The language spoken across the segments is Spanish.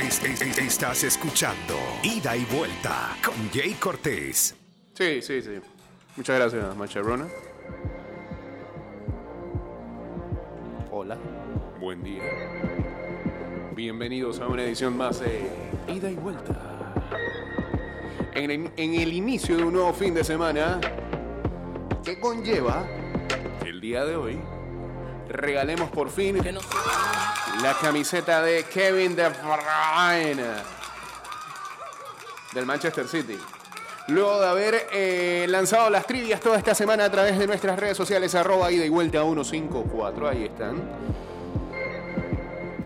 Es- es- es- estás escuchando Ida y Vuelta con Jay Cortés. Sí, sí, sí. Muchas gracias, Macharona. Hola. Buen día. Bienvenidos a una edición más de Ida y Vuelta. En el, inicio de un nuevo fin de semana que conlleva el día de hoy regalemos por fin la camiseta de Kevin De Bruyne del Manchester City. Luego de haber eh, lanzado las trivias toda esta semana a través de nuestras redes sociales, arroba ida y vuelta 154, ahí están.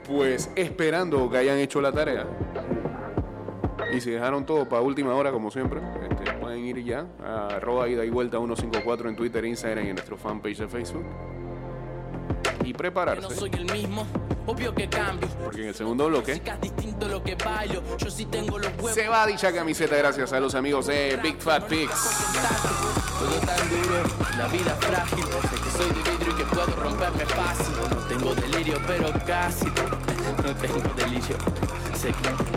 Pues esperando que hayan hecho la tarea. Y si dejaron todo para última hora, como siempre, este, pueden ir ya a arroba ida y vuelta 154 en Twitter, Instagram y en nuestro fanpage de Facebook. Y no prepararse, soy el mismo, obvio que cambio. porque en el segundo bloque se va dicha camiseta gracias a los amigos de Big Fat Pigs. Todo tan duro, la vida frágil. Sé que soy de vidrio y que puedo romperme fácil. No tengo delirio, pero casi. No tengo delirio.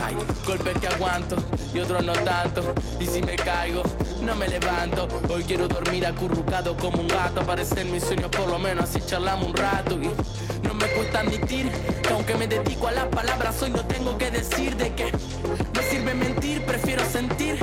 Hay golpes que aguanto y otros no tanto. Y si me caigo, no me levanto. Hoy quiero dormir acurrucado como un gato. Aparecer en mis sueños, por lo menos así charlamos un rato. Y no me cuesta admitir que aunque me dedico a las palabras, hoy no tengo que decir de que no sirve mentir, prefiero sentir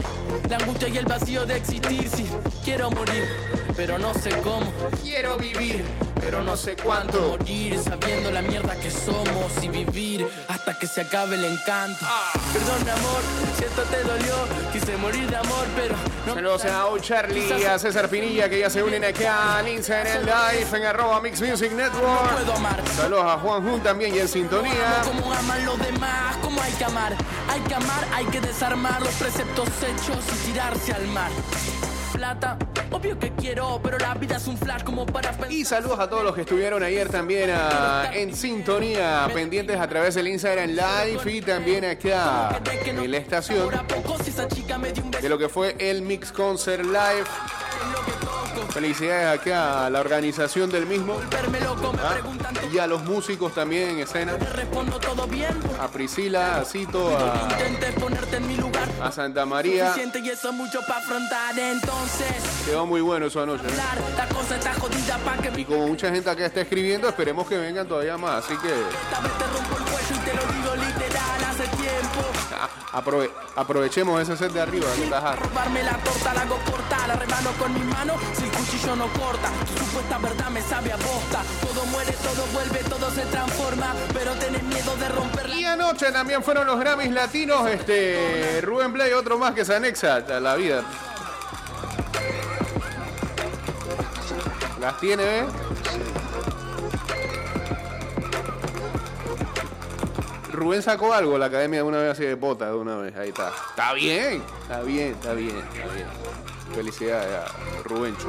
la angustia y el vacío de existir. Si quiero morir, pero no sé cómo. Quiero vivir, pero no sé cuánto. Morir sabiendo la mierda que somos y vivir hasta que se acabe el encanto. Perdón, amor, si esto te dolió. Quise morir de amor, pero no. Saludos a O Charlie, a César Pinilla que ya se unen acá al Instagram Live en arroba Mix Music No Network. puedo amar. Saludos a Juan Jun también y en sintonía. Como aman los demás, como hay que amar. Hay que amar, hay que desarmar los preceptos hechos y tirarse al mar. Plata, obvio que quiero, pero la vida es un flash como para pensar. Y saludos a todos los que estuvieron ayer también ah, en sintonía, pendientes a través del Instagram Live y también acá en la estación de lo que fue el Mix Concert Live. Felicidades acá a la organización del mismo ah, y a los músicos también en escena. A Priscila, a Cito, a, a Santa María. Quedó muy bueno eso anoche. ¿eh? Y como mucha gente acá está escribiendo, esperemos que vengan todavía más. Así que aprove- aprovechemos ese set de arriba hard. Robarme la torta, la hago corta, la rebano con mi mano, si el cuchillo no corta. Tu supuesta verdad me sabe a bosta. Todo muere, todo vuelve, todo se transforma, pero tenés miedo de romper Y anoche también fueron los Grammys latinos. Este Rubén Blay, otro más que se anexa a la vida. Las tiene, ¿eh? Rubén sacó algo, la academia de una vez así de bota, de una vez, ahí está. Está bien, está bien, está bien, está bien. Felicidades a Rubencho.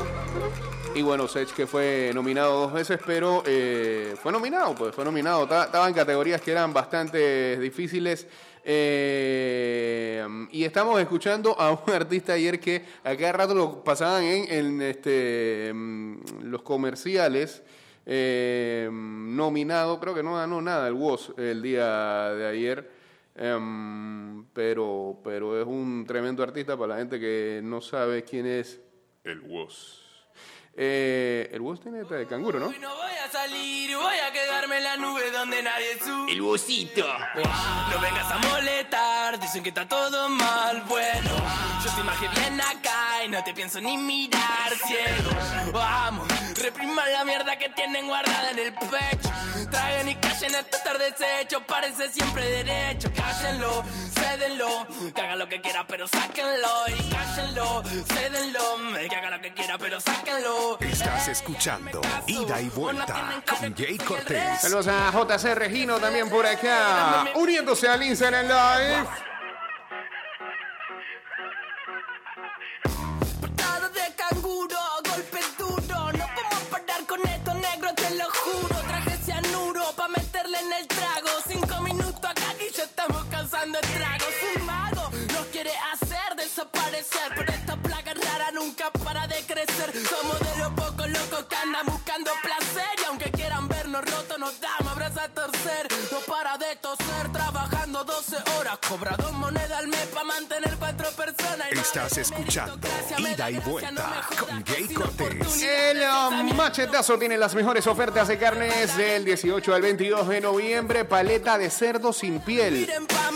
Y bueno, Sech que fue nominado dos veces, pero eh, fue nominado, pues fue nominado. Ta- Estaba en categorías que eran bastante difíciles. eh, y estamos escuchando a un artista ayer que a cada rato lo pasaban en, en, este, mm, los comerciales. Eh, nominado, creo que no ganó nada el WOS el día de ayer. Em, pero, pero es un tremendo artista para la gente que no sabe quién es el WOS. Eh, el WOS tiene esta de canguro, ¿no? Hoy no voy a salir, voy a quedarme en la nube donde nadie sube. El bocito. No vengas a molestar, dicen que está todo mal. Bueno, yo te imagino bien acá y no te pienso ni mirar ciego. Vamos, repriman la mierda que tienen guardada en el pecho. Traigan y callen esto estar deshecho, parece siempre derecho. Cállenlo, cédenlo, que haga lo que quiera, pero sáquenlo. Y cállenlo, cédenlo, que haga lo que quiera, pero sáquenlo. Estás escuchando Ida y Vuelta con Jay Cortés. Saludos a JC Regino también por acá, uniéndose al Instagram Live. En el trago. Cinco minutos acá y ya estamos causando estragos. Un mago nos quiere hacer desaparecer. Pero esta plaga rara nunca para de crecer. Somos de los pocos locos que andan buscando placer. Y aunque quieran vernos rotos, nos damos abrazos a torcer. No para de toser, trabajando 12 12 horas, cobra dos monedas al mes para mantener Estás escuchando Ida da y Vuelta con Jay Cortés. El um, machetazo tiene las mejores ofertas de carnes del 18 al 22 de noviembre. Paleta de cerdo sin piel.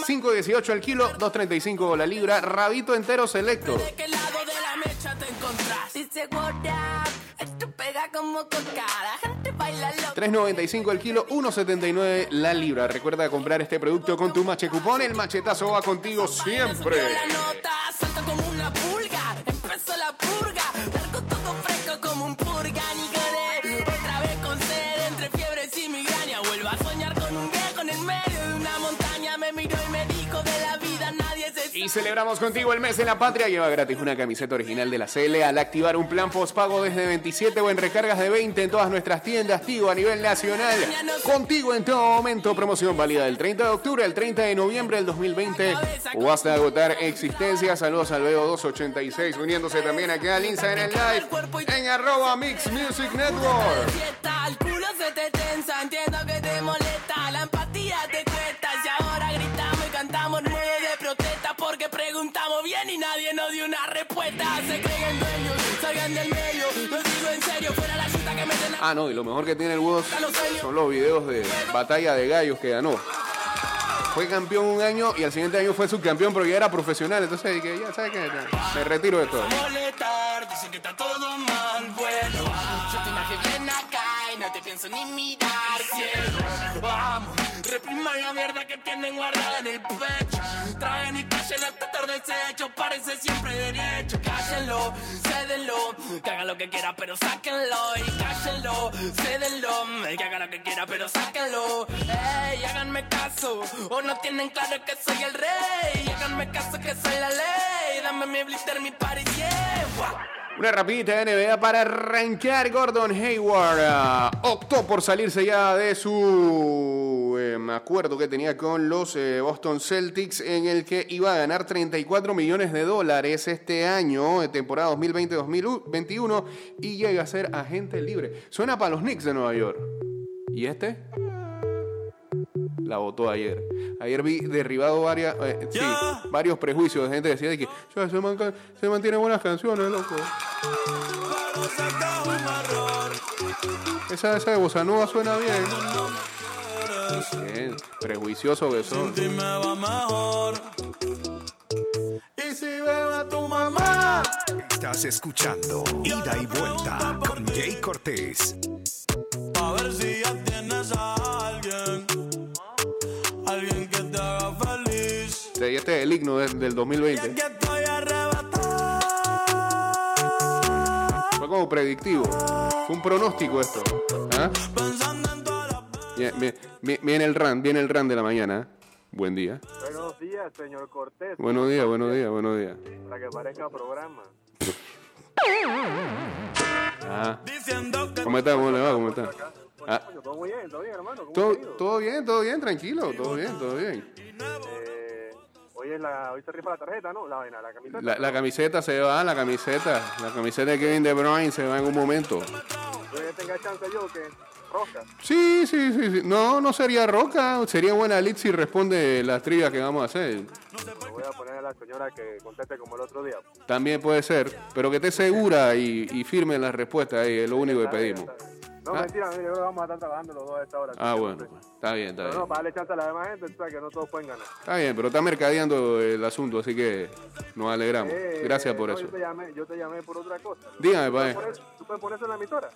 5.18 al kilo, 2.35 la libra. Rabito entero selecto. Pega como coca, la gente baila loco. 3.95 el kilo, 1.79 la libra. Recuerda comprar este producto con tu mache cupón. El machetazo va contigo siempre. La nota salta como una pulga, empezó la purga, largo todo fresco como un purga, ni gané. Otra vez con sed, entre fiebres y migraña, vuelvo a soñar con un viejo en el medio de una montaña, me miró y me dijo de la vida Y celebramos contigo el mes de la patria. Lleva gratis una camiseta original de la CL al activar un plan postpago desde 27 o en recargas de 20 en todas nuestras tiendas Tigo a nivel nacional. Contigo en todo momento. Promoción válida del 30 de octubre al 30 de noviembre del 2020 o hasta agotar existencia. Saludos al Veo 286 uniéndose también acá al Instagram Live en arroba Mix Music Network. Bien y nadie nos dio una respuesta, se creen dueños, salgan del medio, lo digo en serio, fuera la chuta que meten Ah, no, y lo mejor que tiene el Woz son los videos de batalla de gallos que ganó. Fue campeón un año y al siguiente año fue subcampeón, pero ya era profesional. Entonces dije, ya sabes que me retiro de todo. molestar, dicen que está todo pienso ni mirar, cielo, vamos, repriman la mierda que tienen guardada en el pecho, traen y callen hasta tarde desecho, parece siempre derecho, cállenlo, cédenlo, que haga lo que quiera pero sáquenlo, y cállenlo, cédenlo, que haga lo que quiera pero sáquenlo, ey, háganme caso, o no tienen claro que soy el rey, háganme caso que soy la ley, dame mi blister, mi party, yeah. Una rapidita de NBA para arrancar. Gordon Hayward ah, optó por salirse ya de su eh, acuerdo que tenía con los eh, Boston Celtics en el que iba a ganar 34 millones de dólares este año, de temporada 2020-2021, y llega a ser agente libre. Suena para los Knicks de Nueva York. ¿Y este? La votó ayer. Ayer vi derribado varias, eh, sí, varios prejuicios de gente que decía de que "Ya, ese man se mantiene buenas canciones, loco. Esa, esa de Bossa Nova suena bien. Bien, prejuicioso que son. Y si veo a tu mamá. Estás escuchando Ida y Vuelta con Jay Cortés. Este este es el himno de- del 2020. Que estoy arrebatado. Fue como predictivo. Fue un pronóstico esto. ¿Ah? Viene el ran, viene el ran de la mañana. Buen día. Buenos días, señor Cortés. Buenos días, buenos días, buenos días. Para que parezca programa. Ah, ¿Cómo está? ¿Cómo le va? ¿Cómo está? Ah, todo muy bien, todo bien, hermano. ¿Cómo todo, bien, todo bien, tranquilo, todo bien, todo bien. Eh, hoy, es la, hoy se rifa la tarjeta, ¿no? La vaina, la camiseta. La, la camiseta se va, la camiseta. La camiseta de Kevin De Bruyne se va en un momento. Que tenga chance yo que rosca. Sí, sí, sí, sí. No, no sería Roca. Sería buena lead si responde las trivias que vamos a hacer. Voy a poner a la señora que conteste como el otro día. También puede ser. Pero que esté segura y, y firme en las respuestas ahí. Es lo único que pedimos. No, Ah. mentira, mire, yo creo que vamos a estar trabajando los dos a esta hora. Ah, bueno. no sé. Está bien, está Pero no, bien. para darle chance a la demás gente, tú sabes que no todos pueden ganar. Está bien, pero está mercadeando el asunto, así que nos alegramos. Eh, Gracias por no, eso. Yo te, llamé, yo te llamé por otra cosa. Dígame, ¿Tú puedes pa' poner- ¿Tú puedes poner eso en la emisora?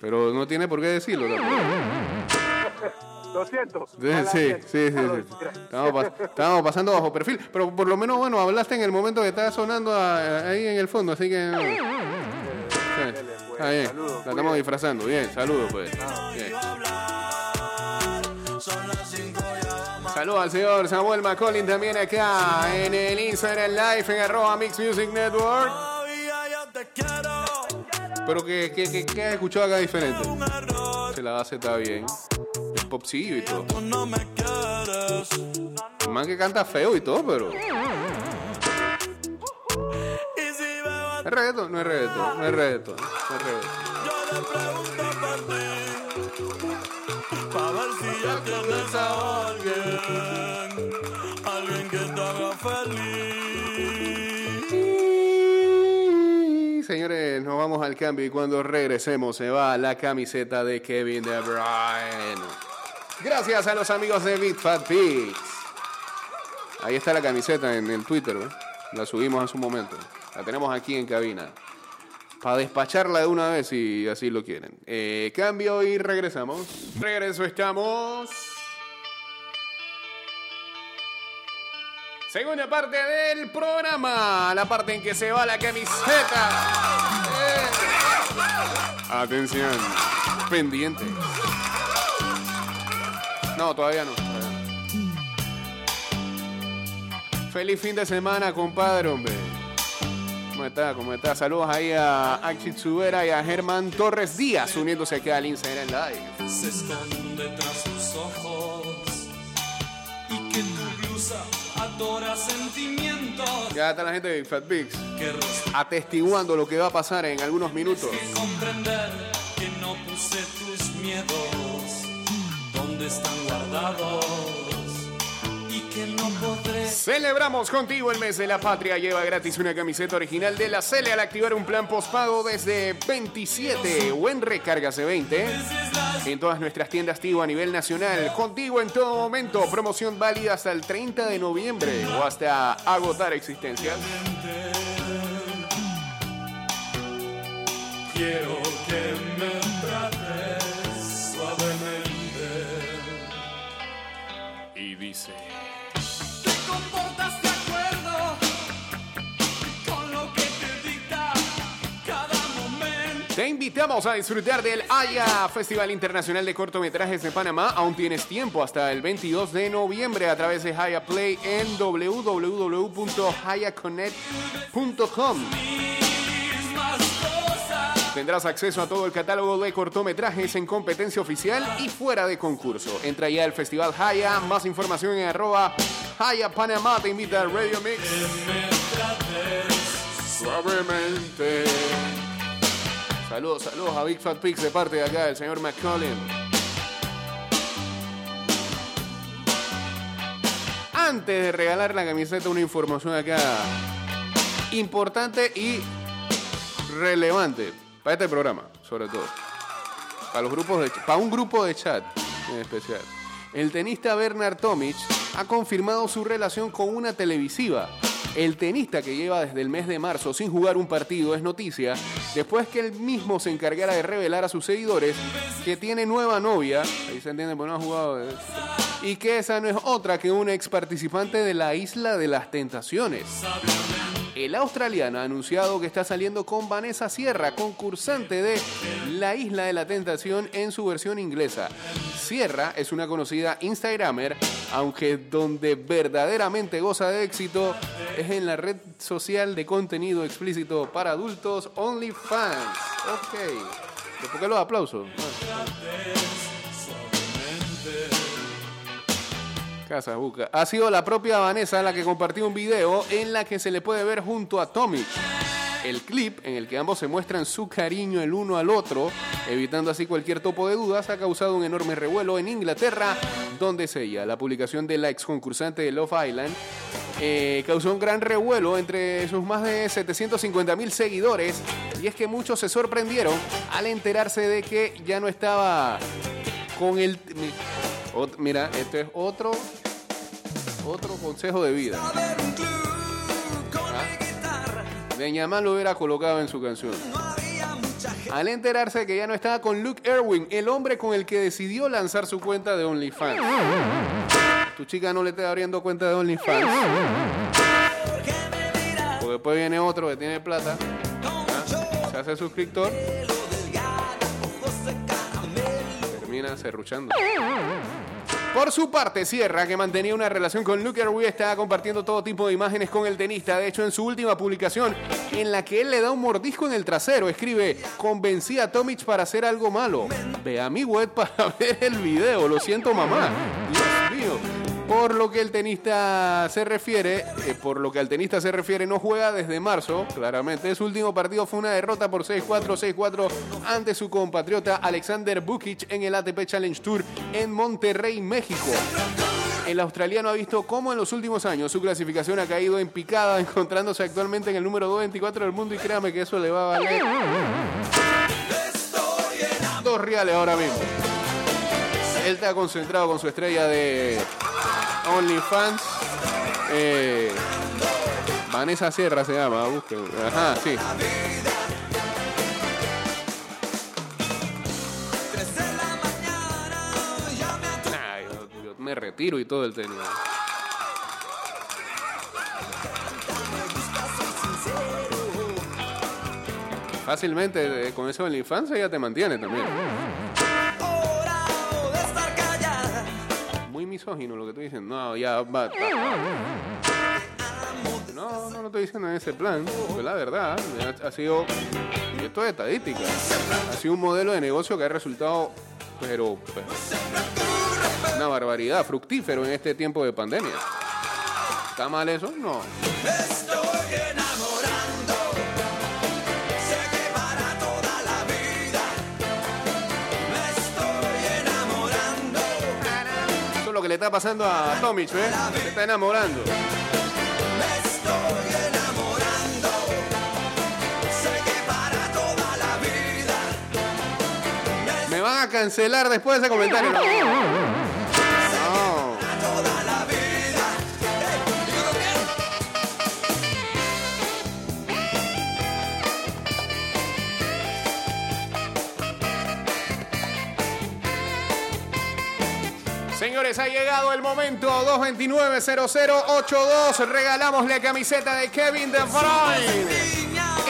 Pero no tiene por qué decirlo tampoco. Lo siento. Sí, sí, sí, sí. Estamos, pas- estamos pasando bajo perfil. Pero por lo menos, bueno, hablaste en el momento que estaba sonando ahí en el fondo, así que... no. Bien, Saludos, la estamos disfrazando. Bien, saludos pues. Ah. Bien. Saludos al señor Samuel McCollin también acá en el Instagram Live en arroba Mix Music Network. Pero que, que, que, que has escuchado acá diferente. Se la base está bien. El popcillo y todo. man que canta feo y todo, pero... ¿Es reggaetón? No es reggaetón, no es reggaetón. No es reggaetón. Yo le pregunto por ti, pa' ver si ya tienes a alguien. feliz. Y, Señores, nos vamos al cambio y cuando regresemos se va la camiseta de Kevin De Bruyne. Gracias a los amigos de Big Fat Pigs. Ahí está la camiseta en el Twitter, ¿eh? la subimos en su momento. La tenemos aquí en cabina. Para despacharla de una vez si así lo quieren. Eh, cambio y regresamos. Regreso estamos. Segunda parte del programa, la parte en que se va la camiseta. Eh. Atención, pendiente. No, todavía no. todavía no. Feliz fin de semana, compadre, hombre. ¿Cómo está? ¿Cómo está? Saludos ahí a Axi Tsubera y a Germán Torres Díaz uniéndose aquí al Instagram Live. Se esconde tras sus ojos y que tu blusa adora sentimientos Ya está la gente de Fat rostro atestiguando lo que va a pasar en algunos minutos. que comprender que no puse tus miedos donde están guardados que no podré Celebramos contigo el mes de la patria. Lleva gratis una camiseta original de la Cele al activar un plan postpago desde 27 o en recárgase 20 en todas nuestras tiendas Tigo a nivel nacional. Contigo en todo momento. Promoción válida hasta el 30 de noviembre o hasta agotar existencias. quiero que me invitamos a disfrutar del Haya Festival Internacional de Cortometrajes de Panamá. Aún tienes tiempo hasta el 22 de noviembre a través de Haya Play en www.hayaconnect.com. Tendrás acceso a todo el catálogo de cortometrajes en competencia oficial y fuera de concurso. Entra ya al Festival Haya. Más información en arroba Haya Panamá. Te invita al Radio Mix. Suavemente. Saludos, saludos a Big Fat Pigs de parte de acá del señor McCollin. Antes de regalar la camiseta, una información acá importante y relevante para este programa, sobre todo. Para los grupos para un grupo de chat en especial. El tenista Bernard Tomic ha confirmado su relación con una televisiva. El tenista que lleva desde el mes de marzo sin jugar un partido es noticia después que él mismo se encargara de revelar a sus seguidores que tiene nueva novia, ahí se entiende, porque no ha jugado, y que esa no es otra que una ex participante de la Isla de las Tentaciones. El australiano ha anunciado que está saliendo con Vanessa Sierra, concursante de La Isla de la Tentación en su versión inglesa. Sierra es una conocida Instagramer, aunque donde verdaderamente goza de éxito es en la red social de contenido explícito para adultos OnlyFans. Ok. ¿Por qué los aplausos? Buca. Ha sido la propia Vanessa la que compartió un video en la que se le puede ver junto a Tomic. El clip en el que ambos se muestran su cariño el uno al otro, evitando así cualquier topo de dudas, ha causado un enorme revuelo en Inglaterra, donde es ella. La publicación de la ex concursante de Love Island eh, causó un gran revuelo entre sus más de 750 mil seguidores, y es que muchos se sorprendieron al enterarse de que ya no estaba con el... Mira, este es otro, otro consejo de vida. Ah. Beñamán lo hubiera colocado en su canción. Al enterarse que ya no estaba con Luke Erwin, el hombre con el que decidió lanzar su cuenta de OnlyFans. Tu chica no le está abriendo cuenta de OnlyFans. Porque después viene otro que tiene plata, ¿ah? se hace suscriptor, Por su parte, Sierra, que mantenía una relación con Luke Erwin, estaba compartiendo todo tipo de imágenes con el tenista. De hecho, en su última publicación, en la que él le da un mordisco en el trasero, escribe: Convencí a Tomic para hacer algo malo. Ve a mi web para ver el video. Lo siento, mamá. Por lo que el tenista se refiere, eh, por lo que al tenista se refiere, no juega desde marzo, claramente. Su último partido fue una derrota por 6-4, 6-4 ante su compatriota Alexander Bukic en el ATP Challenge Tour en Monterrey, México. El australiano ha visto cómo en los últimos años su clasificación ha caído en picada, encontrándose actualmente en el número 224 del mundo y créame que eso le va a valer dos reales ahora mismo. Él está concentrado con su estrella de OnlyFans. Eh, Vanessa Sierra se llama, busque. Ajá, sí. Nah, yo, yo me retiro y todo el tenis. Fácilmente, eh, con eso en la infancia ya te mantiene también. Muy misógino lo que tú dices. No, ya va. No, no lo estoy diciendo en ese plan. Porque la verdad, ha, sido. y Esto es estadística. Ha sido un modelo de negocio que ha resultado, pero una barbaridad, fructífero en este tiempo de pandemia. ¿Está mal eso? No. Le está pasando a Tomic, ¿ves? Se está enamorando. Me van a cancelar después de ese comentario. Señores, ha llegado el momento 229-0082. Regalamos la camiseta de Kevin De Bruyne.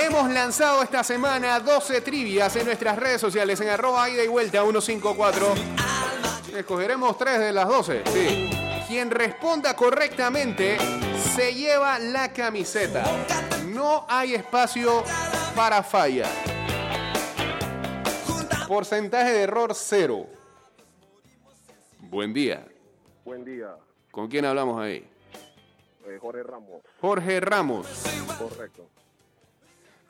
Hemos lanzado esta semana 12 trivias en nuestras redes sociales en arroba ida y vuelta 154. Escogeremos 3 de las 12. Sí. Quien responda correctamente se lleva la camiseta. No hay espacio para falla. Porcentaje de error cero. Buen día. Buen día, ¿Con quién hablamos ahí? eh, Jorge Ramos. Jorge Ramos. Correcto.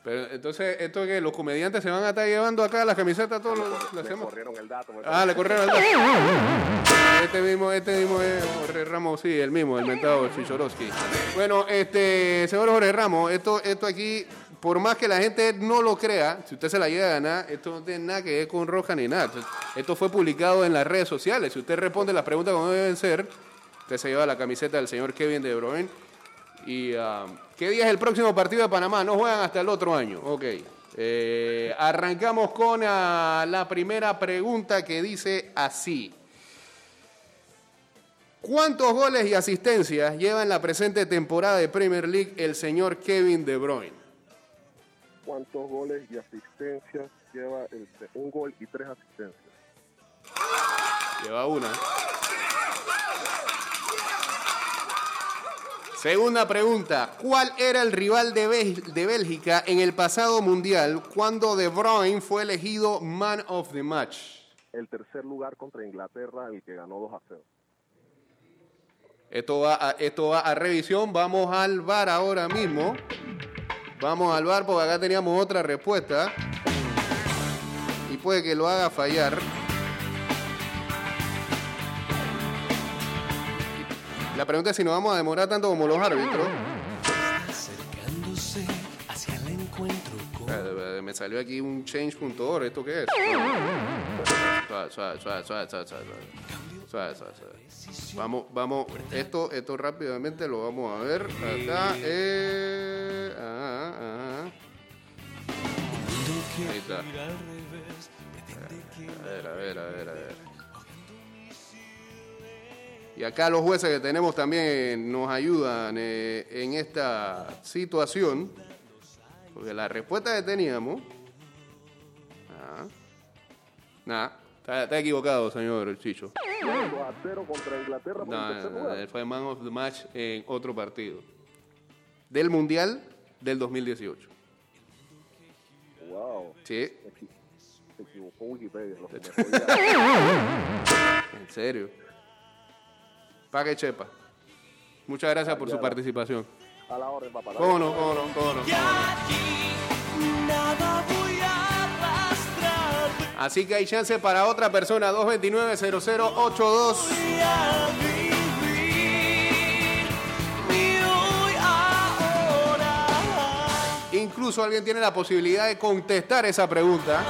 Pero entonces, ¿esto que los comediantes se van a estar llevando acá las camisetas todos los corrieron el dato. Ah, le corrieron el dato. Este mismo, este mismo es Jorge Ramos, sí, el mismo, el mentado Chichorowski. Bueno, este, señor Jorge Ramos, esto, esto aquí, por más que la gente no lo crea, si usted se la llega a ganar, esto no tiene nada que ver con Roja ni nada. Esto- fue publicado en las redes sociales. Si usted responde las preguntas como deben ser, usted se lleva la camiseta del señor Kevin De Bruyne. ¿Y ah, qué día es el próximo partido de Panamá? No juegan hasta el otro año. Ok. Eh, arrancamos con ah, la primera pregunta que dice así. ¿Cuántos goles y asistencias lleva en la presente temporada de Premier League el señor Kevin De Bruyne? ¿Cuántos goles y asistencias lleva el, un gol y tres asistencias? Lleva una. Segunda pregunta. ¿Cuál era el rival de, Bélgica en el pasado mundial cuando De Bruyne fue elegido Man of the Match? El tercer lugar contra Inglaterra, el que ganó 2 a 0. Esto va, a, esto va a revisión. Vamos al bar ahora mismo. Vamos al bar porque acá teníamos otra respuesta. Y puede que lo haga fallar. La pregunta es si nos vamos a demorar tanto como los árbitros. Acercándose hacia el encuentro con Eh, Me salió aquí un change.org. ¿Esto qué es? Suave, suave, suave, suave, suave, suave. Vamos, vamos. Esto, esto rápidamente lo vamos a ver. Acá. Eh, ajá, ajá. Ahí está. A ver, a ver, a ver, a ver. Y acá los jueces que tenemos también nos ayudan eh, en esta situación. Porque la respuesta que teníamos. Ah, nada, está, está equivocado, señor Chicho. 2 a 0 contra Inglaterra por No, tercer no, no, lugar. él fue man of the match en otro partido. Del Mundial del 2018. Wow. Sí, Se equi- se equivocó Wikipedia. Lo que me podía- en serio. Pa' que chepa. Muchas gracias por su participación. a la orden, papá. ¿Cómo no? ¿Cómo no? ¿Cómo no? nada voy a arrastrar. Así que hay chance para otra persona, 229-0082. Incluso alguien tiene la posibilidad de contestar esa pregunta.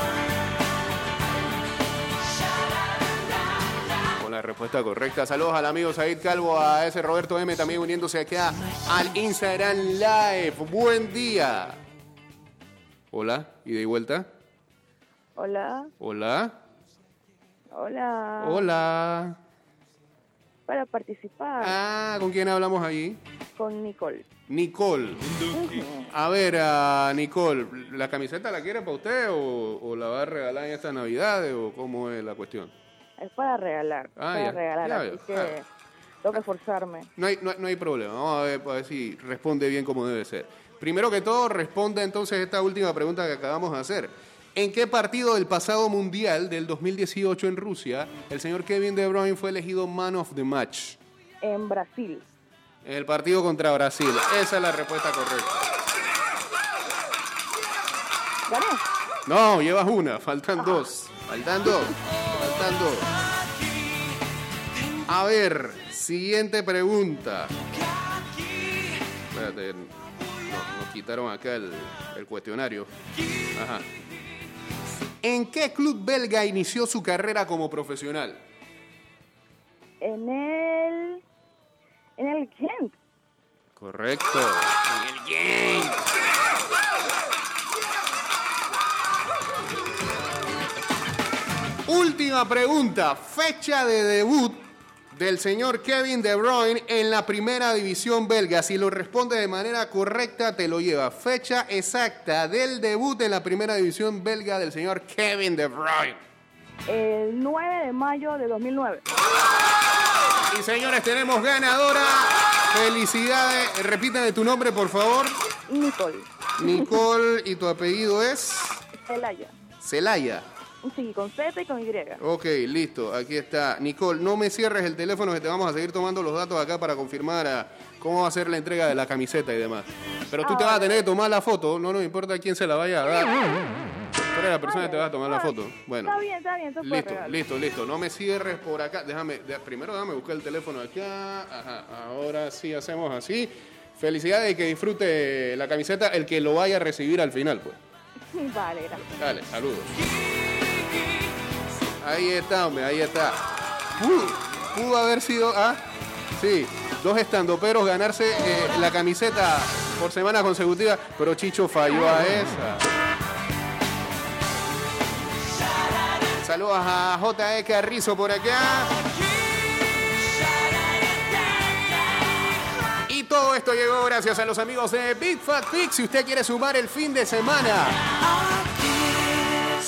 Con la respuesta correcta. Saludos al amigo Said Calvo, a ese Roberto M también uniéndose aquí al Instagram Live. Buen día. Hola, y de vuelta. Hola, Hola. hola. Hola. Para participar Ah, ¿con quién hablamos allí? con Nicole. Nicole. A ver, Nicole, ¿la camiseta la quiere para usted o, o la va a regalar en estas navidades o cómo es la cuestión? Es para regalar. Ah, para ya, regalar, ya así que Ah. tengo que esforzarme. No hay, no, no hay problema, vamos a ver, a ver si responde bien como debe ser. Primero que todo, responda entonces esta última pregunta que acabamos de hacer. ¿En qué partido del pasado mundial del 2018 en Rusia el señor Kevin De Bruyne fue elegido Man of the Match? En Brasil. En el partido contra Brasil. Esa es la respuesta correcta. ¿Gané? No, llevas una, faltan dos. Faltan dos. Faltan dos. A ver, siguiente pregunta. Espérate, no, nos quitaron acá el, el cuestionario. Ajá. ¿En qué club belga inició su carrera como profesional? En el. En el Kent. Correcto. En el Genk. Última pregunta. Fecha de debut del señor Kevin De Bruyne en la primera división belga. Si lo responde de manera correcta, te lo lleva. Fecha exacta del debut en la primera división belga del señor Kevin De Bruyne. El 9 de mayo de 2009. Y señores, tenemos ganadora. Felicidades. Repítame tu nombre, por favor. Nicole. Nicole, y tu apellido es Celaya. Celaya. Sí, con Z y con Y. Ok, listo, aquí está. Nicole, no me cierres el teléfono que te vamos a seguir tomando los datos acá para confirmar a cómo va a ser la entrega de la camiseta y demás. Pero tú te vas a tener que tomar la foto, no nos importa quién se la vaya a dar. Tú eres la persona que te va a tomar la foto. Bueno. Está bien, está bien. Eso fue Listo, regalo. listo, listo. No me cierres por acá. Déjame, primero déjame buscar el teléfono acá. Ajá, ahora sí hacemos así. Felicidades y que disfrute la camiseta el que lo vaya a recibir al final, pues. Vale, gracias. Dale, saludos. Ahí está, hombre, ahí está. Pudo, haber sido, ah, sí, dos estandoperos ganarse eh, la camiseta por semana consecutiva, pero Chicho falló a esa. Saludos a J.E. Carrizo por acá. Y todo esto llegó gracias a los amigos de Big Fat Pig. Si usted quiere sumar el fin de semana,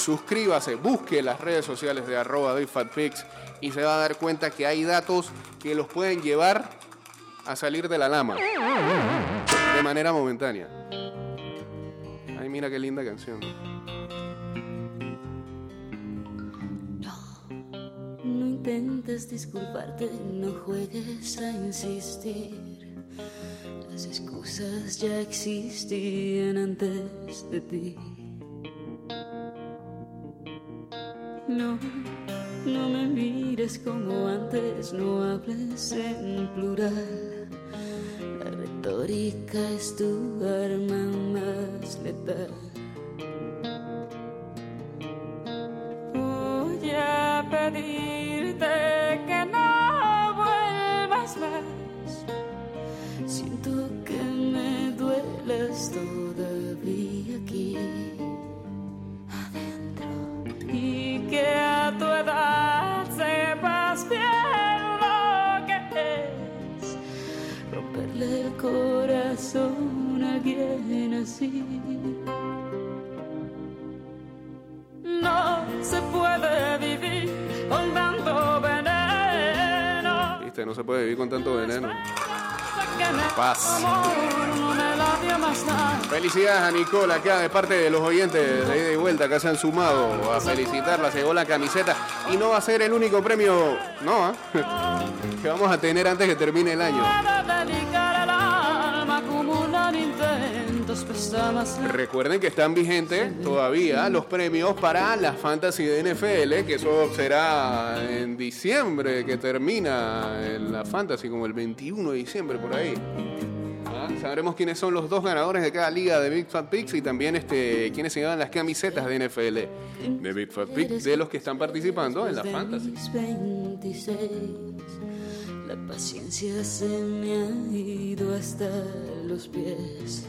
suscríbase, busque las redes sociales de arroba Pigs y se va a dar cuenta que hay datos que los pueden llevar a salir de la lama de manera momentánea. Ay, mira qué linda canción. No intentes disculparte, no juegues a insistir. Las excusas ya existían antes de ti. No, no me mires como antes, no hables en plural. La retórica es tu arma más letal. Voy a pedirte que no vuelvas más. Siento que me dueles todavía aquí que a tu edad sepas bien lo que es romperle el corazón a alguien así. No se puede vivir con tanto veneno. Viste, no se puede vivir con tanto veneno. Paz. Felicidades a Nicole acá de parte de los oyentes de ida y vuelta que se han sumado a felicitarla, se llevó la camiseta y no va a ser el único premio, no, ¿ah? que vamos a tener antes que termine el año. Recuerden que están vigentes todavía los premios para la Fantasy de NFL, que eso será en diciembre, que termina en la Fantasy como el 21 de diciembre por ahí. ¿Ah? Sabremos quiénes son los dos ganadores de cada liga de Big Fat Picks y también este, quiénes se llevan las camisetas de NFL de Big Fat Picks de los que están participando en la Fantasy. Mis 26, la paciencia se me ha ido hasta los pies.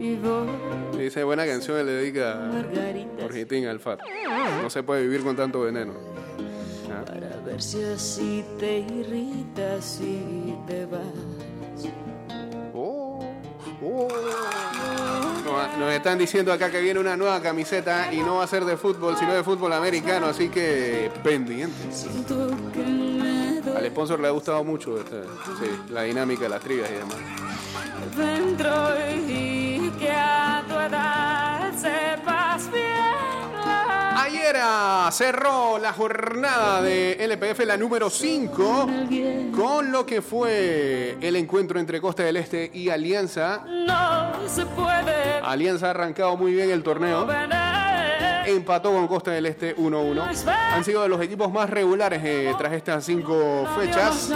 Y Dice buena canción que le dedica a Jorgitín Alfaro. No se puede vivir con tanto veneno. Ah, para ver si así te irritas y te vas. oh, oh. Nos, nos están diciendo acá que viene una nueva camiseta y no va a ser de fútbol, sino de fútbol americano, así que doy Al sponsor le ha gustado mucho esta- sí, la dinámica de las trivias y demás. Sepas bien. Ayer ah, cerró la jornada de LPF, la número 5, con lo que fue el encuentro entre Costa del Este y Alianza. No se puede Alianza ha arrancado muy bien el torneo. Empató con Costa del Este 1-1. Han sido de los equipos más regulares eh, tras estas cinco fechas.